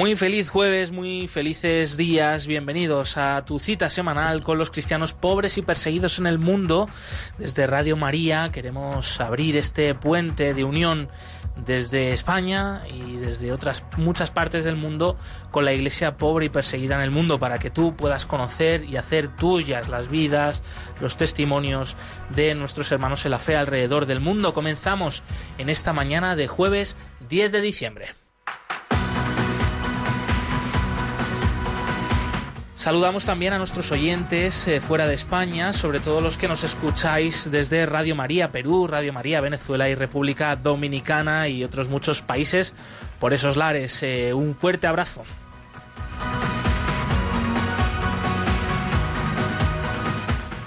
Muy feliz jueves, muy felices días, bienvenidos a tu cita semanal con los cristianos pobres y perseguidos en el mundo. Desde Radio María queremos abrir este puente de unión desde España y desde otras muchas partes del mundo con la iglesia pobre y perseguida en el mundo para que tú puedas conocer y hacer tuyas las vidas, los testimonios de nuestros hermanos en la fe alrededor del mundo. Comenzamos en esta mañana de jueves 10 de diciembre. Saludamos también a nuestros oyentes eh, fuera de España, sobre todo los que nos escucháis desde Radio María Perú, Radio María Venezuela y República Dominicana y otros muchos países por esos lares. Eh, un fuerte abrazo.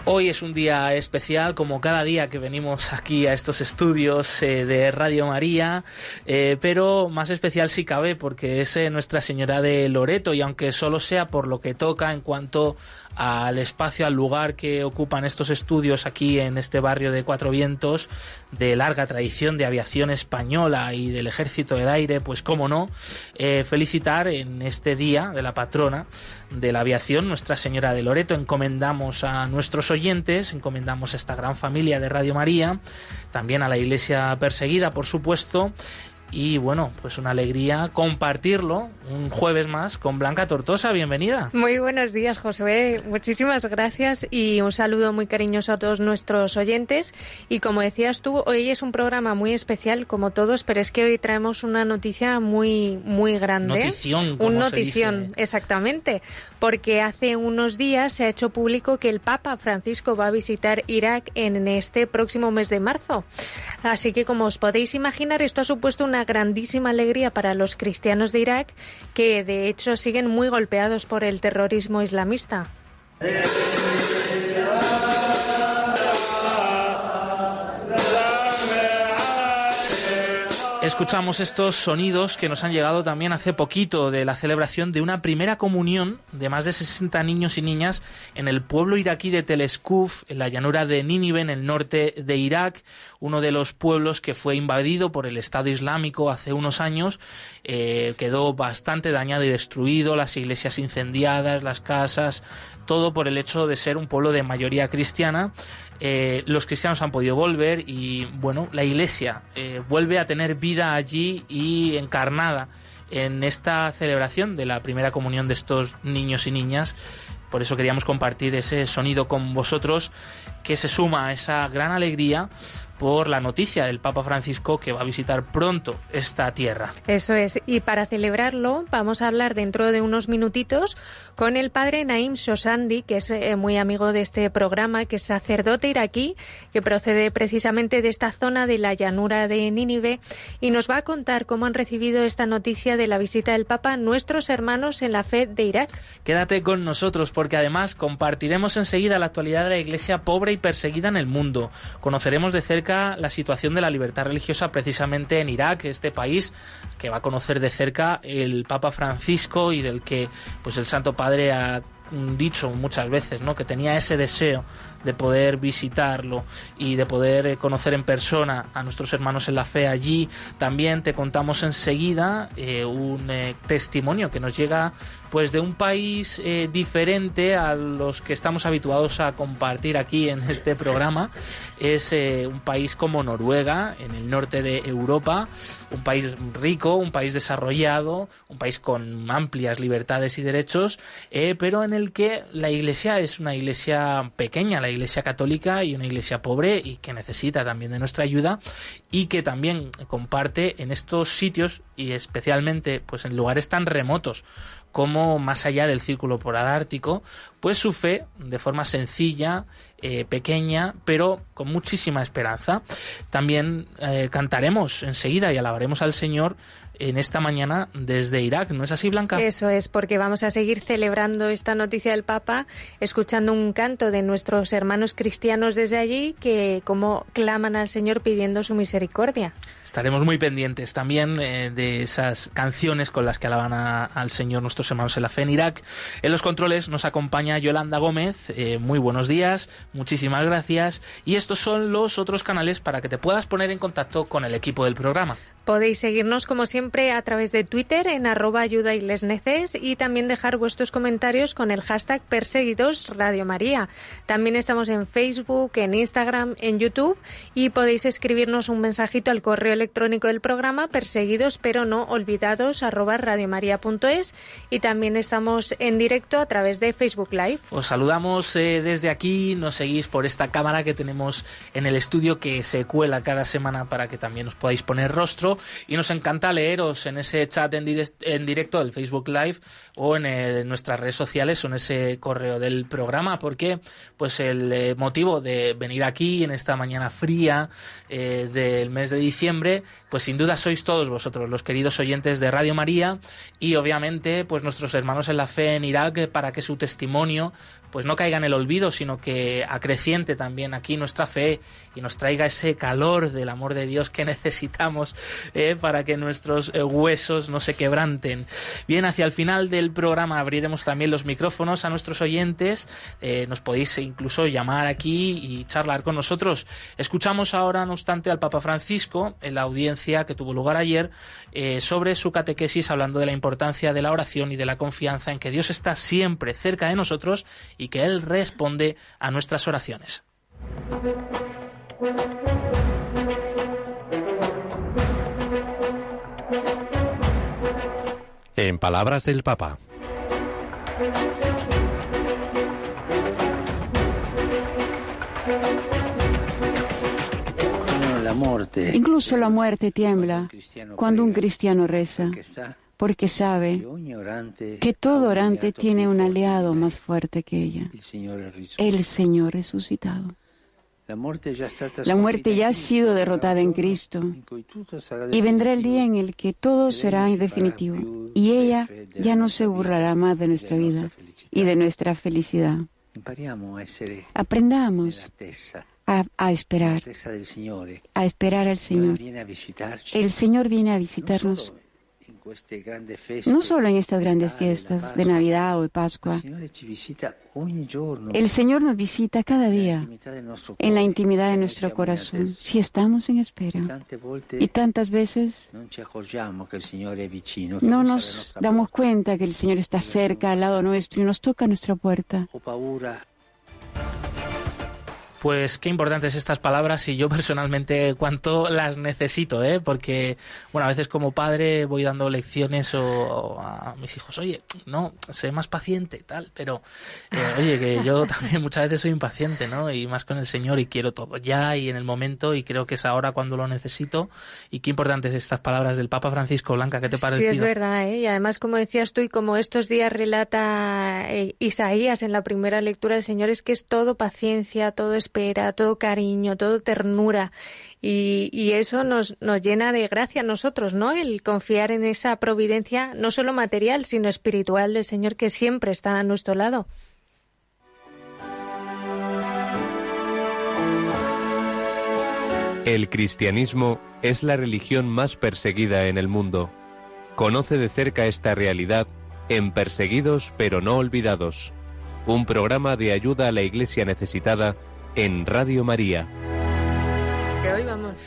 Hoy es un día especial, como cada día que venimos aquí a estos estudios eh, de Radio María, eh, pero más especial si cabe porque es eh, Nuestra Señora de Loreto y aunque solo sea por lo que toca en cuanto al espacio, al lugar que ocupan estos estudios aquí en este barrio de Cuatro Vientos, de larga tradición de aviación española y del Ejército del Aire, pues cómo no, eh, felicitar en este día de la patrona de la aviación, Nuestra Señora de Loreto. Encomendamos a nuestros oyentes, encomendamos a esta gran familia de Radio María, también a la Iglesia perseguida, por supuesto, y bueno, pues una alegría compartirlo un jueves más con Blanca Tortosa. Bienvenida. Muy buenos días, Josué. Muchísimas gracias y un saludo muy cariñoso a todos nuestros oyentes. Y como decías tú, hoy es un programa muy especial, como todos, pero es que hoy traemos una noticia muy, muy grande. Notición. Un notición, exactamente. Porque hace unos días se ha hecho público que el Papa Francisco va a visitar Irak en este próximo mes de marzo. Así que, como os podéis imaginar, esto ha supuesto una grandísima alegría para los cristianos de Irak, que de hecho siguen muy golpeados por el terrorismo islamista. Escuchamos estos sonidos que nos han llegado también hace poquito de la celebración de una primera comunión de más de 60 niños y niñas en el pueblo iraquí de Teleskuf, en la llanura de Nínive, en el norte de Irak, uno de los pueblos que fue invadido por el Estado Islámico hace unos años. Eh, quedó bastante dañado y destruido, las iglesias incendiadas, las casas, todo por el hecho de ser un pueblo de mayoría cristiana. Eh, los cristianos han podido volver y bueno, la iglesia eh, vuelve a tener vida allí y encarnada en esta celebración de la primera comunión de estos niños y niñas. Por eso queríamos compartir ese sonido con vosotros que se suma a esa gran alegría por la noticia del Papa Francisco que va a visitar pronto esta tierra. Eso es, y para celebrarlo vamos a hablar dentro de unos minutitos con el padre Naim Shosandi, que es eh, muy amigo de este programa, que es sacerdote iraquí, que procede precisamente de esta zona de la llanura de Nínive, y nos va a contar cómo han recibido esta noticia de la visita del Papa nuestros hermanos en la fe de Irak. Quédate con nosotros porque además compartiremos enseguida la actualidad de la Iglesia pobre y perseguida en el mundo. Conoceremos de cerca la situación de la libertad religiosa precisamente en Irak, este país que va a conocer de cerca el Papa Francisco y del que pues el Santo Padre ha dicho muchas veces, ¿no? que tenía ese deseo de poder visitarlo y de poder eh, conocer en persona a nuestros hermanos en la fe allí. También te contamos enseguida eh, un eh, testimonio que nos llega pues de un país diferente a los que estamos habituados a compartir aquí en este programa. Es un país como Noruega, en el norte de Europa, un país rico, un país desarrollado, un país con amplias libertades y derechos, pero en el que la iglesia es una iglesia pequeña, la iglesia católica y una iglesia pobre y que necesita también de nuestra ayuda y que también comparte en estos sitios y especialmente pues en lugares tan remotos como más allá del círculo polar ártico, pues su fe, de forma sencilla, eh, pequeña, pero con muchísima esperanza. También eh, cantaremos enseguida y alabaremos al Señor en esta mañana desde Irak, ¿no es así, Blanca? Eso es, porque vamos a seguir celebrando esta noticia del Papa, escuchando un canto de nuestros hermanos cristianos desde allí que como claman al Señor pidiendo su misericordia. Estaremos muy pendientes también eh, de esas canciones con las que alaban al Señor nuestros hermanos en la fe en Irak. En los controles nos acompaña Yolanda Gómez. Eh, muy buenos días, muchísimas gracias. Y estos son los otros canales para que te puedas poner en contacto con el equipo del programa. Podéis seguirnos como siempre a través de Twitter en arroba ayuda y les neces y también dejar vuestros comentarios con el hashtag perseguidos María. También estamos en Facebook, en Instagram, en YouTube y podéis escribirnos un mensajito al correo electrónico del programa perseguidos pero no olvidados arroba radiomaria.es y también estamos en directo a través de Facebook Live. Os saludamos eh, desde aquí, nos seguís por esta cámara que tenemos en el estudio que se cuela cada semana para que también os podáis poner rostro y nos encanta leeros en ese chat en, directo del Facebook Live o en, nuestras redes sociales o en ese correo del programa porque pues el eh, motivo de venir aquí en esta mañana fría eh, del mes de diciembre pues sin duda sois todos vosotros los queridos oyentes de Radio María y obviamente pues nuestros hermanos en la fe en Irak para que su testimonio pues no caiga en el olvido, sino que acreciente también aquí nuestra fe y nos traiga ese calor del amor de Dios que necesitamos eh, para que nuestros eh, huesos no se quebranten. Bien, hacia el final del programa abriremos también los micrófonos a nuestros oyentes. Eh, nos podéis incluso llamar aquí y charlar con nosotros. Escuchamos ahora, no obstante, al Papa Francisco en la audiencia que tuvo lugar ayer sobre su catequesis hablando de la importancia de la oración y de la confianza en que Dios está siempre cerca de nosotros que Él responde a nuestras oraciones. En palabras del Papa. Incluso la muerte tiembla cuando un cristiano reza porque sabe que todo orante tiene un aliado más fuerte que ella, el Señor resucitado. La muerte ya ha sido derrotada en Cristo. y vendrá el día en el que todo será definitivo. y ella ya no se burlará más de nuestra vida y de nuestra felicidad. Aprendamos a, a, esperar, a esperar al Señor. El Señor viene a visitarnos no solo en estas grandes fiestas de Navidad o de Pascua. El Señor nos visita cada día en la intimidad de nuestro corazón, si estamos en espera. Y tantas veces no nos damos cuenta que el Señor está cerca, al lado nuestro, y nos toca nuestra puerta. Pues qué importantes estas palabras y yo personalmente cuánto las necesito, ¿eh? Porque, bueno, a veces como padre voy dando lecciones o, a mis hijos, oye, no, sé más paciente tal, pero, eh, oye, que yo también muchas veces soy impaciente, ¿no? Y más con el Señor y quiero todo ya y en el momento y creo que es ahora cuando lo necesito y qué importantes estas palabras del Papa Francisco Blanca, ¿qué te parece? Sí, es verdad, ¿eh? Y además, como decías tú y como estos días relata eh, Isaías en la primera lectura del Señor, es que es todo paciencia, todo es todo cariño, todo ternura. Y, eso nos, nos llena de gracia a nosotros, ¿no? El confiar en esa providencia, no solo material, sino espiritual del Señor que siempre está a nuestro lado. El cristianismo es la religión más perseguida en el mundo. Conoce de cerca esta realidad en Perseguidos pero no olvidados, un programa de ayuda a la Iglesia necesitada en Radio María.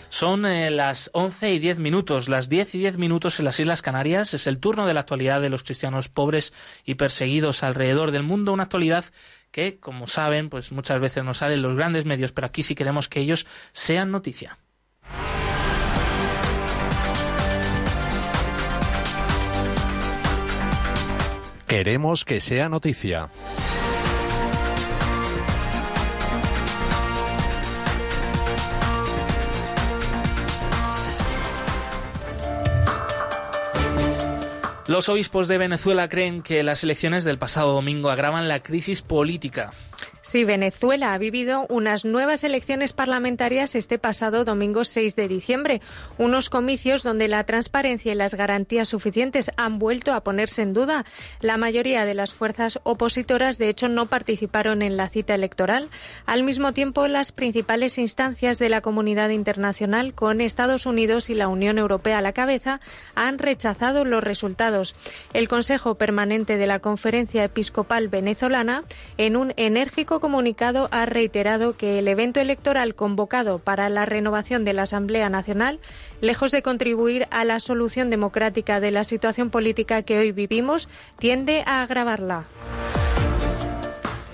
Son eh, las 11 y 10 minutos, las 10 y 10 minutos en las Islas Canarias. Es el turno de la actualidad de los cristianos pobres y perseguidos alrededor del mundo. Una actualidad que, como saben, pues muchas veces nos salen los grandes medios, pero aquí sí queremos que ellos sean noticia. Queremos que sea noticia. Los obispos de Venezuela creen que las elecciones del pasado domingo agravan la crisis política. Sí, Venezuela ha vivido unas nuevas elecciones parlamentarias este pasado domingo 6 de diciembre, unos comicios donde la transparencia y las garantías suficientes han vuelto a ponerse en duda. La mayoría de las fuerzas opositoras, de hecho, no participaron en la cita electoral. Al mismo tiempo, las principales instancias de la comunidad internacional, con Estados Unidos y la Unión Europea a la cabeza, han rechazado los resultados. El Consejo Permanente de la Conferencia Episcopal Venezolana, en un enérgico comunicado, ha reiterado que el evento electoral convocado para la renovación de la Asamblea Nacional, lejos de contribuir a la solución democrática de la situación política que hoy vivimos, tiende a agravarla.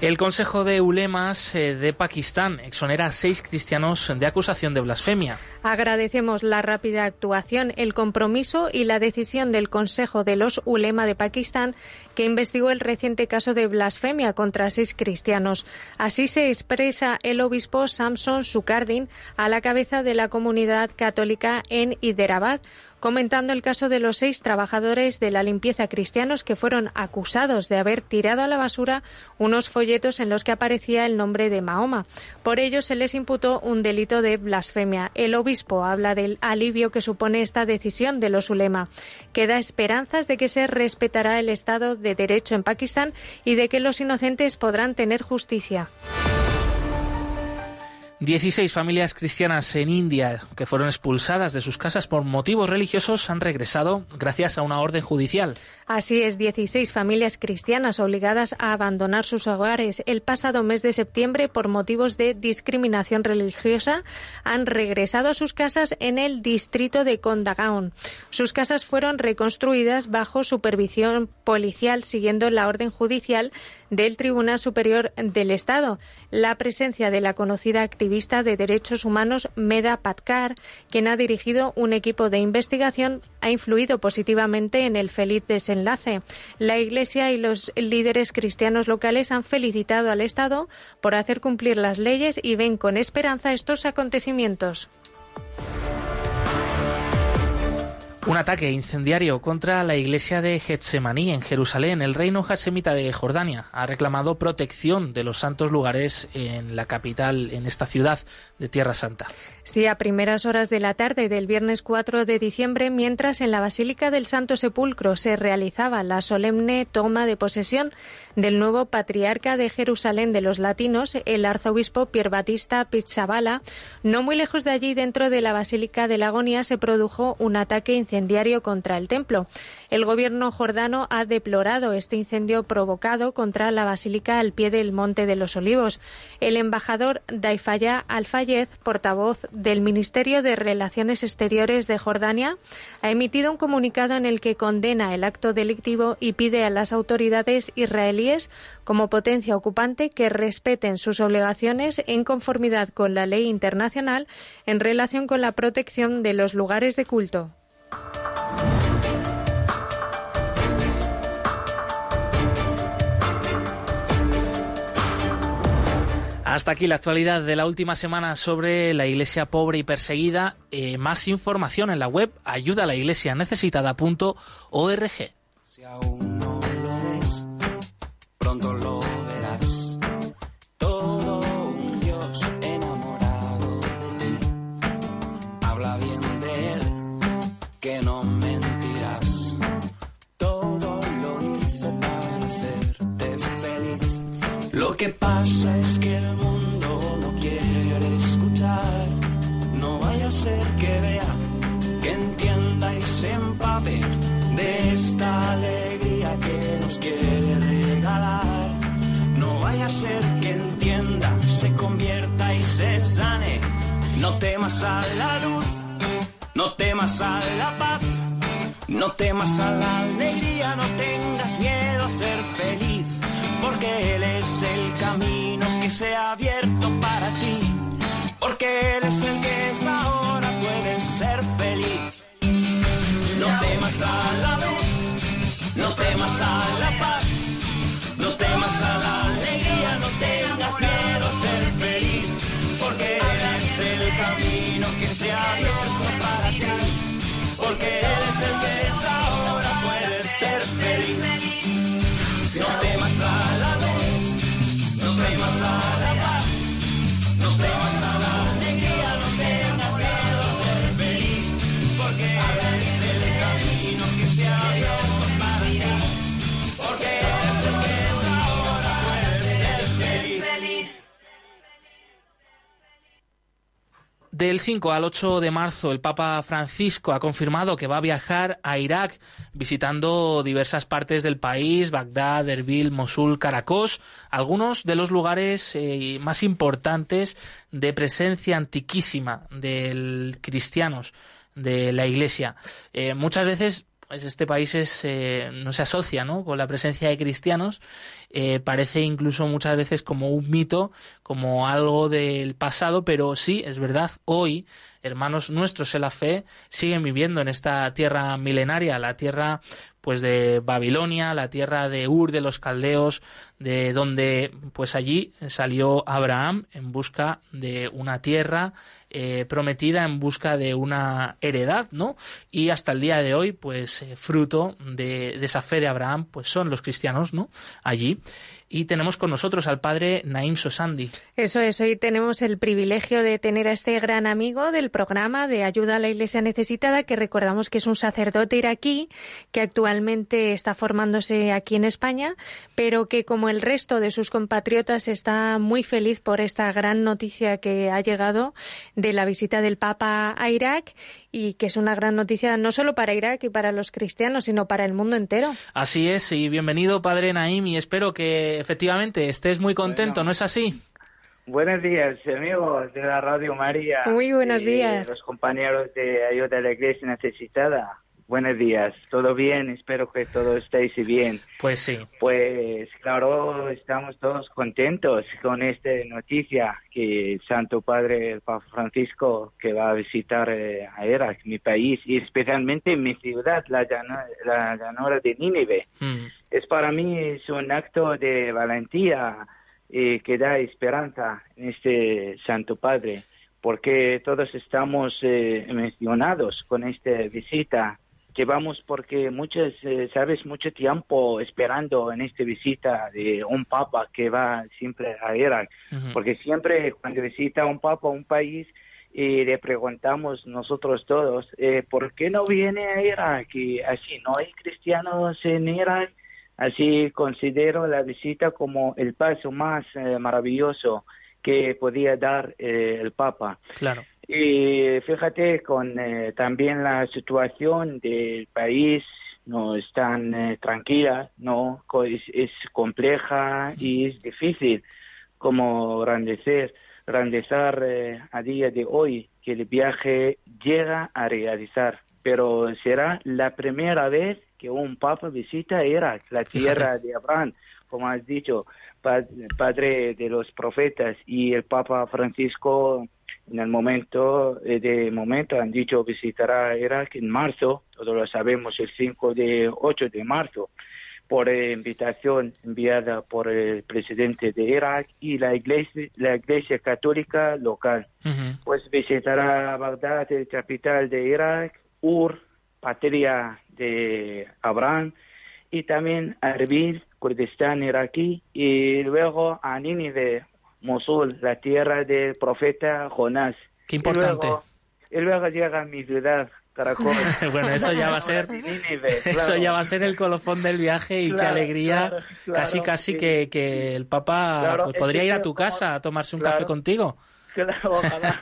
El Consejo de Ulemas eh, de Pakistán exonera a seis cristianos de acusación de blasfemia. Agradecemos la rápida actuación, el compromiso y la decisión del Consejo de los Ulema de Pakistán que investigó el reciente caso de blasfemia contra seis cristianos. Así se expresa el obispo Samson Sukardin a la cabeza de la comunidad católica en Hyderabad comentando el caso de los seis trabajadores de la limpieza cristianos que fueron acusados de haber tirado a la basura unos folletos en los que aparecía el nombre de Mahoma. Por ello se les imputó un delito de blasfemia. El obispo habla del alivio que supone esta decisión de los ulema, que da esperanzas de que se respetará el Estado de Derecho en Pakistán y de que los inocentes podrán tener justicia. 16 familias cristianas en India que fueron expulsadas de sus casas por motivos religiosos han regresado gracias a una orden judicial. Así es, 16 familias cristianas obligadas a abandonar sus hogares el pasado mes de septiembre por motivos de discriminación religiosa han regresado a sus casas en el distrito de Kondagaon. Sus casas fueron reconstruidas bajo supervisión policial siguiendo la orden judicial del Tribunal Superior del Estado. La presencia de la conocida activista de derechos humanos Meda Patkar, quien ha dirigido un equipo de investigación, ha influido positivamente en el feliz desenlace. La Iglesia y los líderes cristianos locales han felicitado al Estado por hacer cumplir las leyes y ven con esperanza estos acontecimientos. Un ataque incendiario contra la iglesia de Getsemaní en Jerusalén. El reino hashemita de Jordania ha reclamado protección de los santos lugares en la capital, en esta ciudad de Tierra Santa. Sí, a primeras horas de la tarde del viernes 4 de diciembre, mientras en la Basílica del Santo Sepulcro se realizaba la solemne toma de posesión del nuevo patriarca de Jerusalén de los latinos, el arzobispo Pier Batista Pizzabala, no muy lejos de allí, dentro de la Basílica de la Agonía, se produjo un ataque incendiario contra el templo. El gobierno jordano ha deplorado este incendio provocado contra la basílica al pie del Monte de los Olivos. El embajador Daifaya Al-Fayez, portavoz del Ministerio de Relaciones Exteriores de Jordania, ha emitido un comunicado en el que condena el acto delictivo y pide a las autoridades israelíes, como potencia ocupante, que respeten sus obligaciones en conformidad con la ley internacional en relación con la protección de los lugares de culto. Hasta aquí la actualidad de la última semana sobre la iglesia pobre y perseguida. Eh, más información en la web ayudalaiglesianecesitada.org. que pasa es que el ser que vea, que entienda y se empape de esta alegría que nos quiere regalar. No vaya a ser que entienda, se convierta y se sane. No temas a la luz, no temas a la paz, no temas a la alegría, no tengas miedo a ser feliz, porque Él es el camino que se ha abierto para ti, porque Él es el que es ahora ser feliz. No temas a la luz, no temas a la paz, Del 5 al 8 de marzo, el Papa Francisco ha confirmado que va a viajar a Irak, visitando diversas partes del país, Bagdad, Erbil, Mosul, Caracos, algunos de los lugares eh, más importantes de presencia antiquísima de cristianos de la Iglesia. Eh, muchas veces pues este país es, eh, no se asocia ¿no? con la presencia de cristianos, eh, parece incluso muchas veces como un mito, como algo del pasado, pero sí, es verdad, hoy hermanos nuestros en la fe siguen viviendo en esta tierra milenaria, la tierra pues de Babilonia, la tierra de Ur de los caldeos, de donde pues allí salió Abraham en busca de una tierra eh, prometida, en busca de una heredad, ¿no? Y hasta el día de hoy, pues eh, fruto de, de, esa fe de Abraham, pues son los cristianos, ¿no? Allí y tenemos con nosotros al padre Naim Sosandi. Eso es, hoy tenemos el privilegio de tener a este gran amigo del programa de ayuda a la Iglesia necesitada, que recordamos que es un sacerdote iraquí que actualmente está formándose aquí en España, pero que como el resto de sus compatriotas está muy feliz por esta gran noticia que ha llegado de la visita del Papa a Irak y que es una gran noticia no solo para Irak y para los cristianos, sino para el mundo entero. Así es, y bienvenido, Padre Naim, y espero que efectivamente estés muy contento, ¿no es así? Buenos días, amigos de la Radio María. Muy buenos días. Los compañeros de Ayuda a la Iglesia Necesitada. Buenos días, ¿todo bien? Espero que todo estéis bien. Pues sí. Pues claro, estamos todos contentos con esta noticia que el Santo Padre, el Papa Francisco, que va a visitar eh, a Irak, mi país, y especialmente mi ciudad, la, llanura, de Nínive. Mm. Es para mí es un acto de valentía eh, que da esperanza en este Santo Padre porque todos estamos eh, mencionados con esta visita llevamos porque muchos, eh, sabes, mucho tiempo esperando en esta visita de un papa que va siempre a Irak, porque siempre cuando visita un papa a un país y le preguntamos nosotros todos, eh, ¿por qué no viene a Irak? Y así, ¿no hay cristianos en Irak? Así considero la visita como el paso más eh, maravilloso que podía dar el Papa. Claro. Y fíjate con eh, también la situación del país no es tan eh, tranquila, no es, compleja y es difícil como grandecer, grandezar eh, a día de hoy que el viaje llega a realizar. Pero será la primera vez que un papa visita Irak, la tierra de Abraham, como has dicho, padre de los profetas, y el papa Francisco en el momento, eh, de momento han dicho visitará Irak en marzo, todos lo sabemos, el 5 de 8 de marzo, por eh, invitación enviada por el presidente de Irak y la iglesia, la iglesia católica local. Pues visitará Bagdad, el capital de Irak, Ur, patria de Abraham, y también Erbil, Kurdistán iraquí, y luego a Nínive, Mosul, la tierra del profeta Jonás. Qué importante. Y luego, llega a mi ciudad, Caracol. bueno, eso ya va a ser eso ya va a ser el colofón del viaje y qué alegría, casi casi que, que, el Papa pues, podría ir a tu casa a tomarse un café contigo. Claro, ojalá.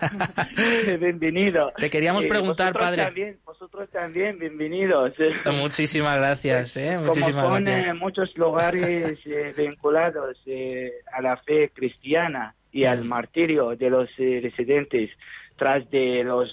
Bienvenido. Te queríamos preguntar, padre. También, vosotros también, bienvenidos. Muchísimas gracias, ¿eh? Muchísimas Como gracias. muchos lugares eh, vinculados eh, a la fe cristiana y al mm. martirio de los eh, residentes tras de los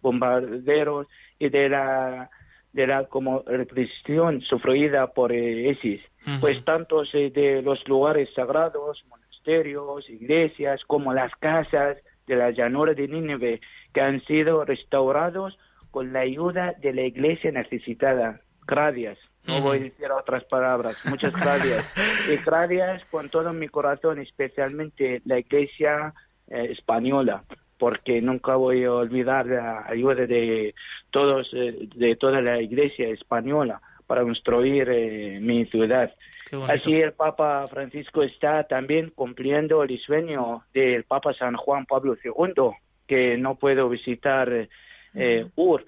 bombarderos y de la de la como represión sufrida por ISIS. Pues tantos de los lugares sagrados, monasterios, iglesias, como las casas de la llanura de Nínive, que han sido restaurados con la ayuda de la iglesia necesitada. Gracias. No voy a decir otras palabras. Muchas gracias. y gracias con todo mi corazón, especialmente la iglesia eh, española, porque nunca voy a olvidar la ayuda de todos, eh, de toda la iglesia española para construir eh, mi ciudad. Así el Papa Francisco está también cumpliendo el sueño del Papa San Juan Pablo II, que no puedo visitar eh, Ur,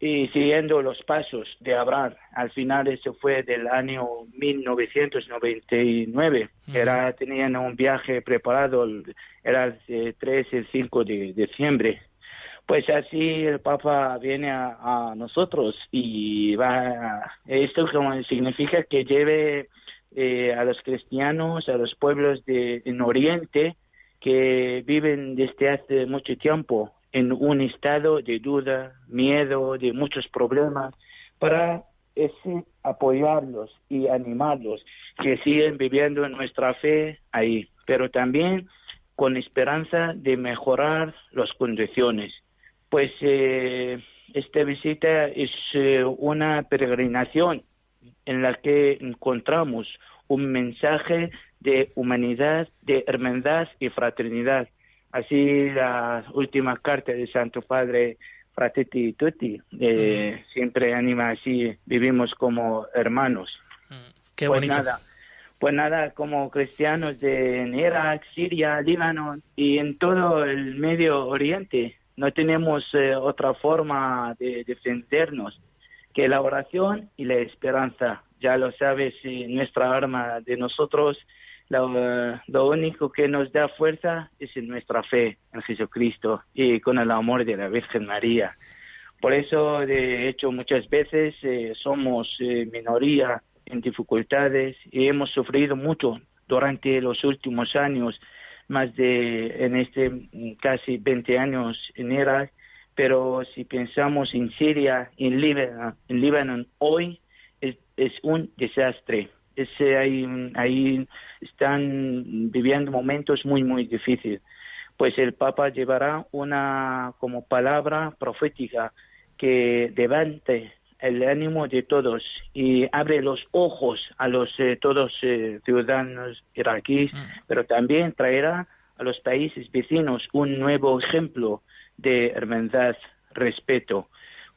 y siguiendo los pasos de Abraham. Al final eso fue del año 1999. Era, tenían un viaje preparado, era el 3 y el 5 de diciembre. Pues así el Papa viene a, nosotros y va, esto como significa que lleve eh, a los cristianos, a los pueblos de, en Oriente que viven desde hace mucho tiempo en un estado de duda, miedo, de muchos problemas, para ese apoyarlos y animarlos que siguen viviendo nuestra fe ahí, pero también con esperanza de mejorar las condiciones. Pues eh, esta visita es eh, una peregrinación en la que encontramos un mensaje de humanidad, de hermandad y fraternidad. Así la última carta del Santo Padre Fratelli Tutti eh, siempre anima así, vivimos como hermanos. Mm, qué pues Nada, pues nada, como cristianos de Irak, Siria, Líbano y en todo el Medio Oriente, no tenemos eh, otra forma de defendernos que la oración y la esperanza. Ya lo sabes, nuestra arma de nosotros, lo, lo, único que nos da fuerza es nuestra fe en Jesucristo y con el amor de la Virgen María. Por eso, de hecho, muchas veces eh, somos eh, minoría en dificultades y hemos sufrido mucho durante los últimos años, más de en este casi 20 años en Irak, pero si pensamos en Siria, en Líbano, en Líbano hoy es, es un desastre. Ese, ahí, ahí están viviendo momentos muy, muy difíciles. Pues el Papa llevará una como palabra profética que levante el ánimo de todos y abre los ojos a los eh, todos eh, ciudadanos iraquíes, mm. pero también traerá a los países vecinos un nuevo ejemplo de hermandad, respeto.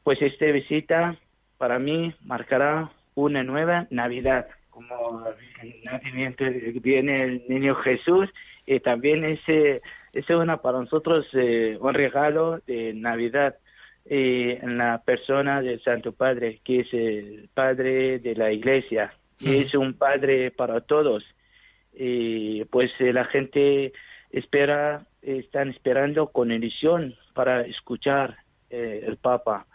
Pues esta visita para mí marcará una nueva Navidad, como el nacimiento viene el niño Jesús y también ese es una para nosotros eh, un regalo de Navidad eh, en la persona del Santo Padre, que es el Padre de la Iglesia, y es un Padre para todos. Y pues eh, la gente espera, están esperando con ilusión para escuchar eh, el Papa.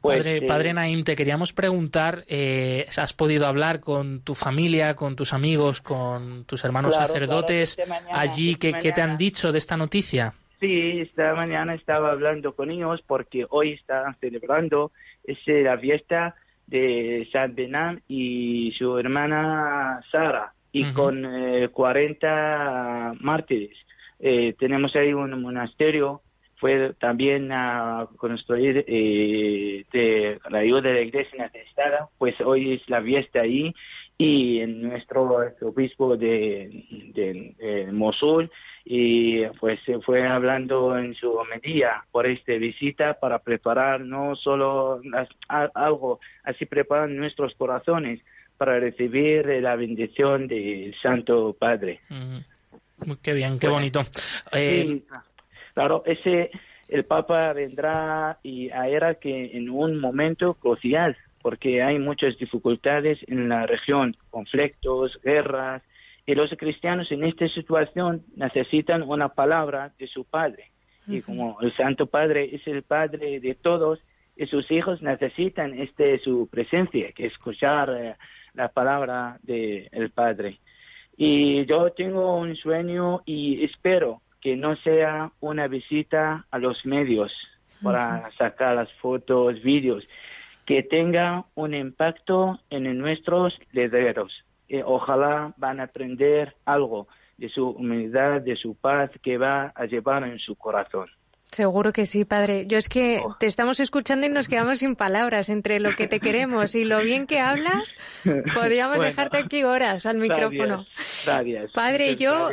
Pues, padre, padre Naim, te queríamos preguntar, eh, ¿has podido hablar con tu familia, con tus amigos, con tus hermanos sacerdotes allí? ¿qué, ¿Qué te han dicho de esta noticia? Sí, esta mañana estaba hablando con ellos porque hoy están celebrando es la fiesta de San Benam y su hermana Sara y con 40 eh, mártires. Eh, tenemos ahí un monasterio, fue también a construir eh, de la ayuda de la iglesia necesitada, pues hoy es la fiesta ahí y en nuestro obispo de, de Mosul y pues se fue hablando en su medida por esta visita para preparar no solo algo, así preparan nuestros corazones para recibir la bendición del Santo Padre. Qué bien, qué bonito. Eh, claro, ese el Papa vendrá y era que en un momento crucial, porque hay muchas dificultades en la región, conflictos, guerras, y los cristianos en esta situación necesitan una palabra de su Padre. Y como el Santo Padre es el Padre de todos, y sus hijos necesitan este su presencia, que escuchar eh, la palabra del el Padre. Y yo tengo un sueño y espero que no sea una visita a los medios para sacar las fotos, vídeos, que tenga un impacto en nuestros líderes, eh, ojalá van a aprender algo de su humildad, de su paz que va a llevar en su corazón. Seguro que sí, padre. Yo es que oh. te estamos escuchando y nos quedamos sin palabras entre lo que te queremos y lo bien que hablas. Podríamos dejarte aquí horas al micrófono. Gracias, Padre, yo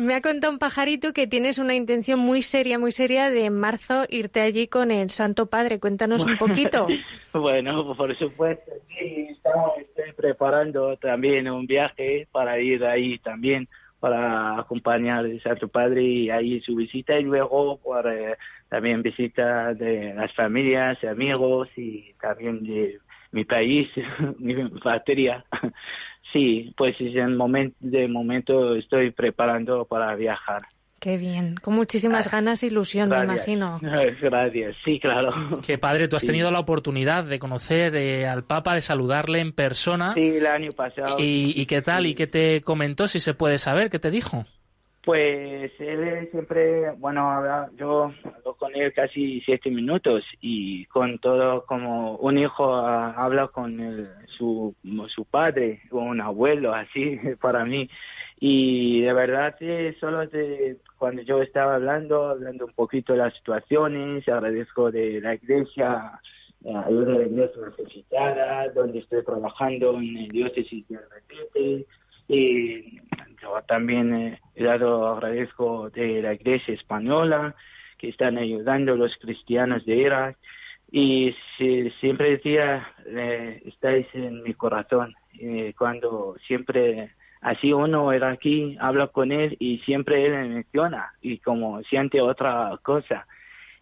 me ha contado un pajarito que tienes una intención muy seria, muy seria de en marzo irte allí con el Santo Padre. Cuéntanos un poquito. bueno, por supuesto, sí, estamos preparando también un viaje para ir ahí también para acompañar a Santo Padre y ahí su visita y luego por, eh, también visita de las familias, amigos y también de mi país, mi patria. Sí, pues en momento, de momento estoy preparando para viajar. Qué bien, con muchísimas ah, ganas e ilusión, me imagino. Gracias, sí, claro. Que padre, tú has tenido la oportunidad de conocer eh, al Papa, de saludarle en persona. Sí, el año pasado. ¿Y, qué tal? ¿Y qué te comentó, si se puede saber? ¿Qué te dijo? Pues él siempre, bueno, yo hablo con él casi siete minutos y con todo como un hijo habla con su, su padre o un abuelo, así para mí. Y de verdad, solo de, cuando yo estaba hablando, hablando un poquito de las situaciones, agradezco de la iglesia, ayuda de la iglesia necesitada, donde estoy trabajando en el diócesis de Albacete. Y yo también he dado, agradezco de la iglesia española, que están ayudando a los cristianos de Irak. Y siempre decía, eh, estáis en mi corazón. cuando siempre así uno era aquí, habla con él y siempre él me menciona y como siente otra cosa.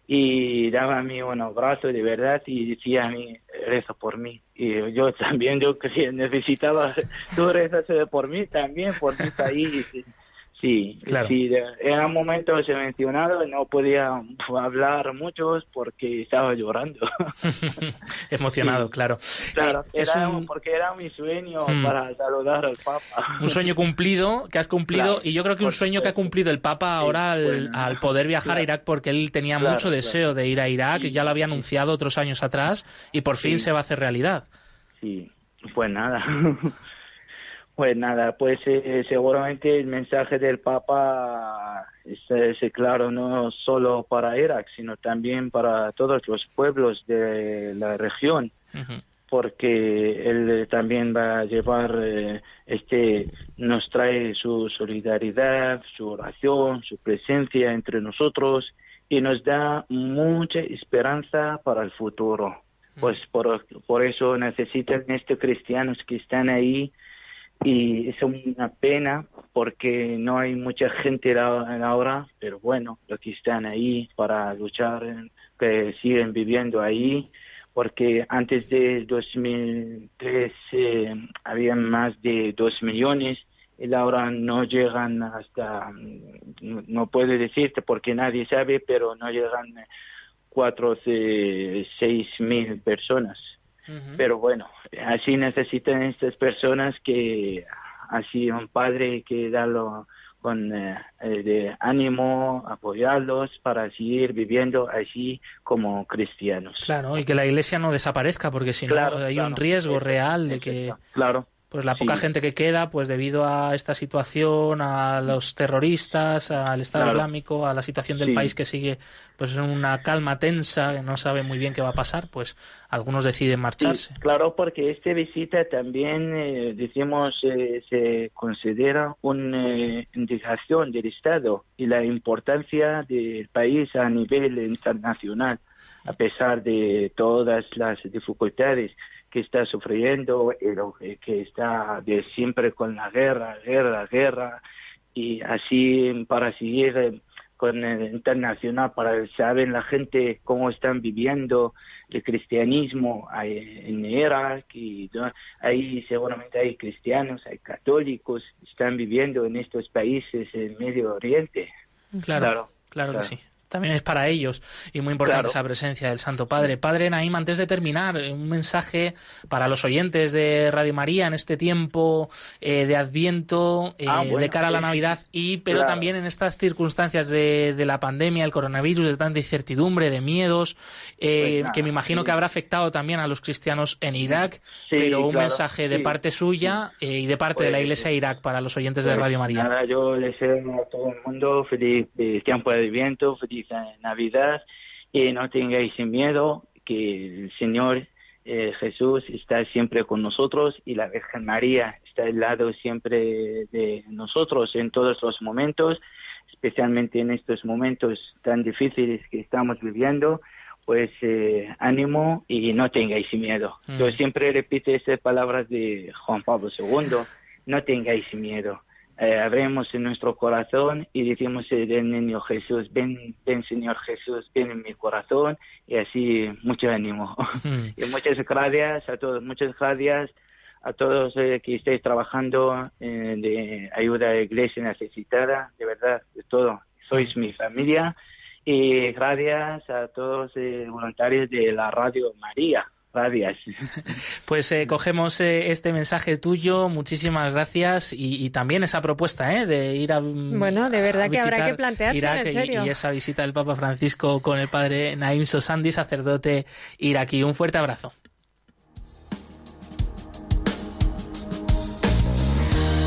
Y daba a mí un abrazo de verdad y decía a mí reza por mí y yo también yo necesitaba tú rezas por mí también por mi país Sí, claro. sí, en momento se mencionado, no podía hablar muchos porque estaba llorando. Emocionado, claro. Claro, eh, porque era mi sueño hmm. para saludar al Papa. Un sueño cumplido, que has cumplido, y yo creo que un sueño que ha cumplido el Papa ahora al, poder viajar a Irak, porque él tenía mucho deseo de ir a Irak, y ya lo había anunciado otros años atrás, y por fin se va a hacer realidad. Sí, pues nada. Pues nada, pues eh, seguramente el mensaje del Papa es, claro no solo para Irak, sino también para todos los pueblos de la región, porque él también va a llevar, eh, este, nos trae su solidaridad, su oración, su presencia entre nosotros y nos da mucha esperanza para el futuro. Pues por, por eso necesitan estos cristianos que están ahí y es una pena porque no hay mucha gente ahora, pero bueno, los que están ahí para luchar, que siguen viviendo ahí, porque antes de 2003 eh, había más de dos millones y ahora no llegan hasta, no puedo decirte porque nadie sabe, pero no llegan cuatro o seis mil personas. Pero bueno, así necesitan estas personas que así un padre que darlo con eh, eh, de ánimo, apoyarlos para seguir viviendo así como cristianos. Claro, y que la iglesia no desaparezca, porque si no hay un riesgo real de que... Claro pues la poca gente que queda, pues debido a esta situación, a los terroristas, al Estado Islámico, a la situación del país que sigue pues en una calma tensa, que no sabe muy bien qué va a pasar, pues algunos deciden marcharse. claro, porque esta visita también, eh, decimos, eh, se considera una eh, indicación del Estado y la importancia del país a nivel internacional, a pesar de todas las dificultades que está sufriendo, que está de siempre con la guerra, guerra, guerra, y así para seguir eh, con el internacional, para saber la gente cómo están viviendo el cristianismo en Irak, y ahí seguramente hay cristianos, hay católicos, están viviendo en estos países en Medio Oriente. claro, claro. que sí también es para ellos y muy importante esa presencia del Santo Padre. Padre Naim, antes de terminar, un mensaje para los oyentes de Radio María en este tiempo eh, de Adviento, eh, ah, de cara a la Navidad, y pero también en estas circunstancias de, la pandemia, el coronavirus, de tanta incertidumbre, de miedos, eh, pues que me imagino que habrá afectado también a los cristianos en Irak, pero un mensaje de parte suya y de parte de la pues, Iglesia de Irak para los oyentes de pues Radio María. yo les deseo a todo el mundo feliz tiempo de Adviento, feliz Navidad y no tengáis miedo que el Señor eh, Jesús está siempre con nosotros y la Virgen María está al lado siempre de nosotros en todos los momentos, especialmente en estos momentos tan difíciles que estamos viviendo. Pues eh, ánimo y no tengáis miedo. Yo mm. siempre repito esas palabras de Juan Pablo II, no tengáis miedo eh, abrimos en nuestro corazón y decimos eh, del niño Jesús, ven, ven Señor Jesús, ven en mi corazón y así mucho ánimo. Mm. y muchas gracias a todos, muchas gracias a todos eh, que estéis trabajando eh, de ayuda a la iglesia necesitada, de verdad, de todo. sois mi familia y gracias a todos los eh, voluntarios de la Radio María. Gracias. Pues eh, cogemos eh, este mensaje tuyo, muchísimas gracias y, también esa propuesta ¿eh? de ir a Bueno, de verdad que habrá que plantearse, en serio. Y, esa visita del Papa Francisco con el padre Naim Sosandi, sacerdote iraquí. Un fuerte abrazo.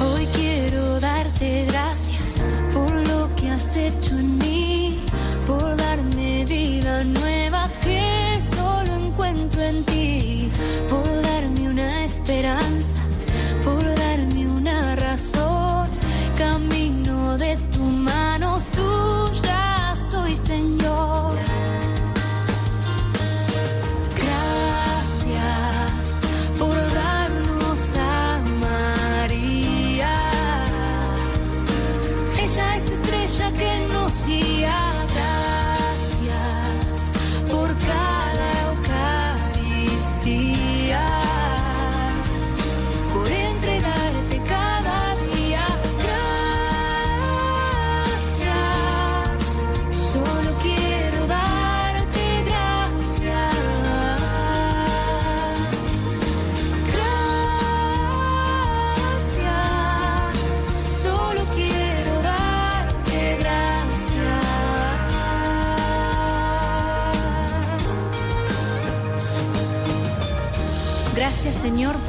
Hoy quiero darte gracias por lo que has hecho en mí, por darme vida nueva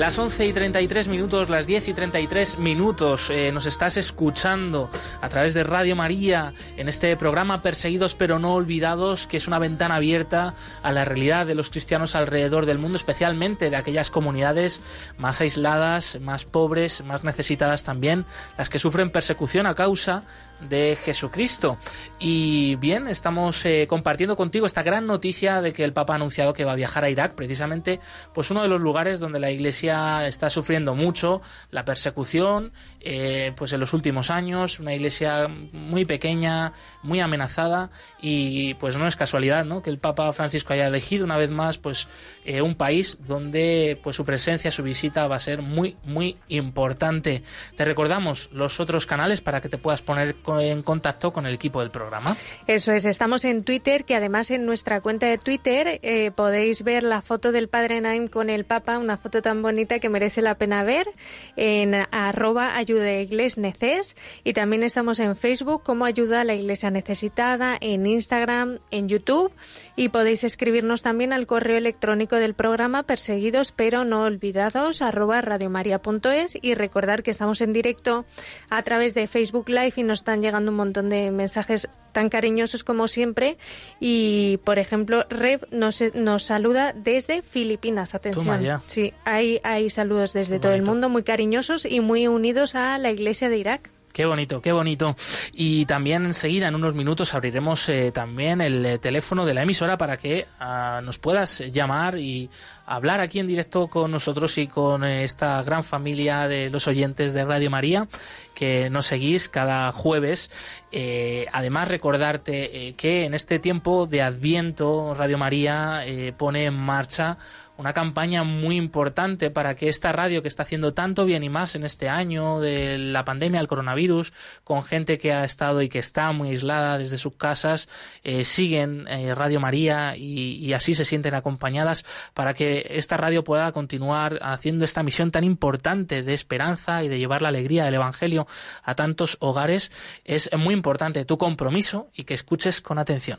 Las 11 y 33 minutos, las 10 y 33 minutos, eh, nos estás escuchando a través de Radio María en este programa Perseguidos pero no olvidados, que es una ventana abierta a la realidad de los cristianos alrededor del mundo, especialmente de aquellas comunidades más aisladas, más pobres, más necesitadas también, las que sufren persecución a causa de Jesucristo. Y bien, estamos eh, compartiendo contigo esta gran noticia de que el Papa ha anunciado que va a viajar a Irak, precisamente pues uno de los lugares donde la Iglesia está sufriendo mucho la persecución, eh, pues en los últimos años, una Iglesia muy pequeña, muy amenazada y pues no es casualidad, ¿no? Que el Papa Francisco haya elegido una vez más pues eh, un país donde pues su presencia, su visita va a ser muy muy importante. Te recordamos los otros canales para que te puedas poner en contacto con el equipo del programa. Eso es, estamos en Twitter, que además en nuestra cuenta de Twitter eh, podéis ver la foto del Padre Naim con el Papa, una foto tan bonita que merece la pena ver, en arroba neces. Y también estamos en Facebook como ayuda a la iglesia necesitada, en Instagram, en YouTube. Y podéis escribirnos también al correo electrónico del programa perseguidos pero no olvidados arroba radiomaria.es y recordar que estamos en directo a través de Facebook Live y nos están llegando un montón de mensajes tan cariñosos como siempre. Y, por ejemplo, Rev nos, nos saluda desde Filipinas. Atención. Sí, hay, hay saludos desde todo el mundo, muy cariñosos y muy unidos a la Iglesia de Irak. Qué bonito, qué bonito. Y también enseguida, en unos minutos, abriremos eh, también el eh, teléfono de la emisora para que ah, nos puedas llamar y hablar aquí en directo con nosotros y con eh, esta gran familia de los oyentes de Radio María que nos seguís cada jueves. además, recordarte que en este tiempo de Adviento, Radio María pone en marcha una campaña muy importante para que esta radio que está haciendo tanto bien y más en este año de la pandemia del coronavirus, con gente que ha estado y que está muy aislada desde sus casas, eh, siguen eh, Radio María y, y, así se sienten acompañadas para que esta radio pueda continuar haciendo esta misión tan importante de esperanza y de llevar la alegría del Evangelio a tantos hogares. Es muy importante tu compromiso y que escuches con atención.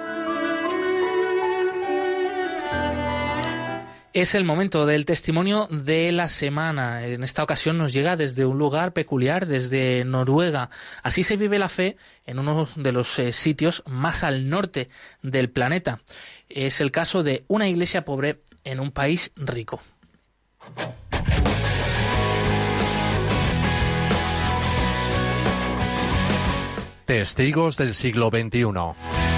Es el momento del testimonio de la semana. En esta ocasión nos llega desde un lugar peculiar, desde Noruega. Así se vive la fe en uno de los eh, sitios más al norte del planeta. Es el caso de una iglesia pobre en un país rico. Testigos del siglo XXI.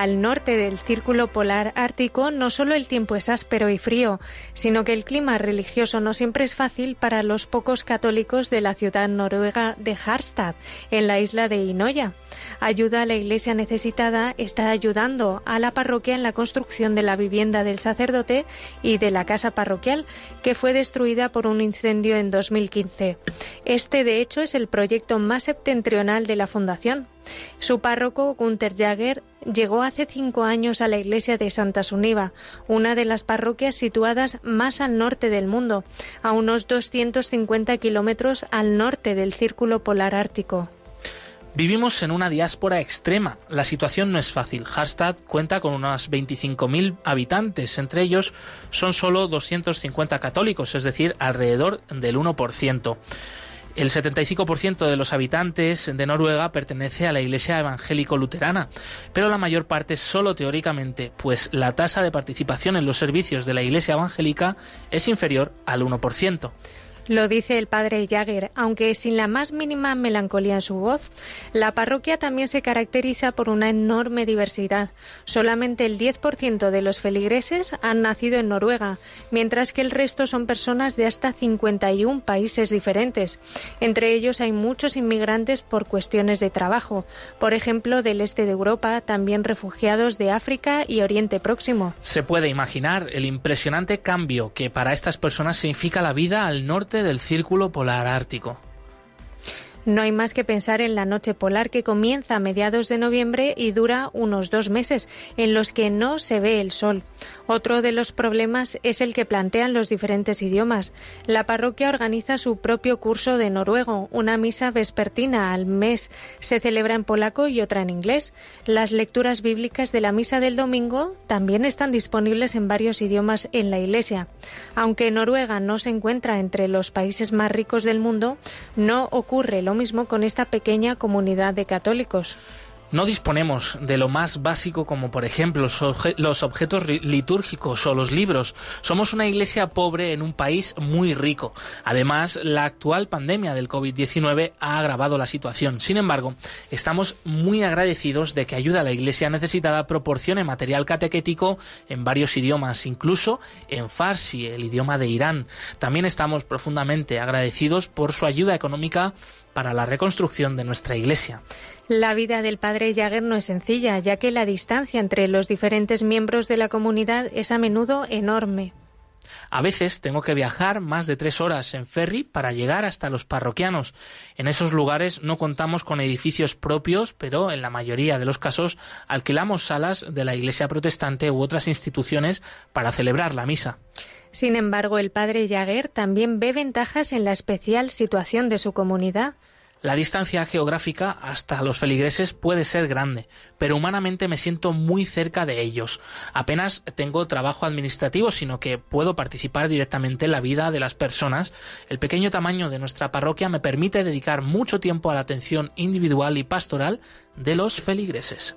Al norte del círculo polar ártico no solo el tiempo es áspero y frío, sino que el clima religioso no siempre es fácil para los pocos católicos de la ciudad noruega de Harstad, en la isla de Inoya. Ayuda a la iglesia necesitada está ayudando a la parroquia en la construcción de la vivienda del sacerdote y de la casa parroquial, que fue destruida por un incendio en 2015. Este, de hecho, es el proyecto más septentrional de la Fundación. Su párroco, Gunther Jager, llegó hace cinco años a la iglesia de Santa Suniva, una de las parroquias situadas más al norte del mundo, a unos 250 kilómetros al norte del Círculo Polar Ártico. Vivimos en una diáspora extrema. La situación no es fácil. Harstad cuenta con unos 25.000 habitantes. Entre ellos son solo 250 católicos, es decir, alrededor del 1%. El 75% de los habitantes de Noruega pertenece a la Iglesia evangélico-luterana, pero la mayor parte solo teóricamente, pues la tasa de participación en los servicios de la Iglesia evangélica es inferior al 1%. Lo dice el padre Jagger, aunque sin la más mínima melancolía en su voz. La parroquia también se caracteriza por una enorme diversidad. Solamente el 10% de los feligreses han nacido en Noruega, mientras que el resto son personas de hasta 51 países diferentes. Entre ellos hay muchos inmigrantes por cuestiones de trabajo, por ejemplo del este de Europa, también refugiados de África y Oriente Próximo. Se puede imaginar el impresionante cambio que para estas personas significa la vida al norte del Círculo Polar Ártico. No hay más que pensar en la noche polar que comienza a mediados de noviembre y dura unos dos meses, en los que no se ve el sol. Otro de los problemas es el que plantean los diferentes idiomas. La parroquia organiza su propio curso de noruego, una misa vespertina al mes. Se celebra en polaco y otra en inglés. Las lecturas bíblicas de la misa del domingo también están disponibles en varios idiomas en la iglesia. Aunque Noruega no se encuentra entre los países más ricos del mundo, no ocurre lo mismo con esta pequeña comunidad de católicos. No disponemos de lo más básico como por ejemplo los objetos litúrgicos o los libros. Somos una iglesia pobre en un país muy rico. Además, la actual pandemia del COVID-19 ha agravado la situación. Sin embargo, estamos muy agradecidos de que ayuda a la iglesia necesitada proporcione material catequético en varios idiomas, incluso en Farsi, el idioma de Irán. También estamos profundamente agradecidos por su ayuda económica para la reconstrucción de nuestra iglesia. La vida del padre Jagger no es sencilla, ya que la distancia entre los diferentes miembros de la comunidad es a menudo enorme. A veces tengo que viajar más de tres horas en ferry para llegar hasta los parroquianos. En esos lugares no contamos con edificios propios, pero en la mayoría de los casos alquilamos salas de la iglesia protestante u otras instituciones para celebrar la misa. Sin embargo, el padre Jagger también ve ventajas en la especial situación de su comunidad. La distancia geográfica hasta los feligreses puede ser grande, pero humanamente me siento muy cerca de ellos. Apenas tengo trabajo administrativo, sino que puedo participar directamente en la vida de las personas. El pequeño tamaño de nuestra parroquia me permite dedicar mucho tiempo a la atención individual y pastoral de los feligreses.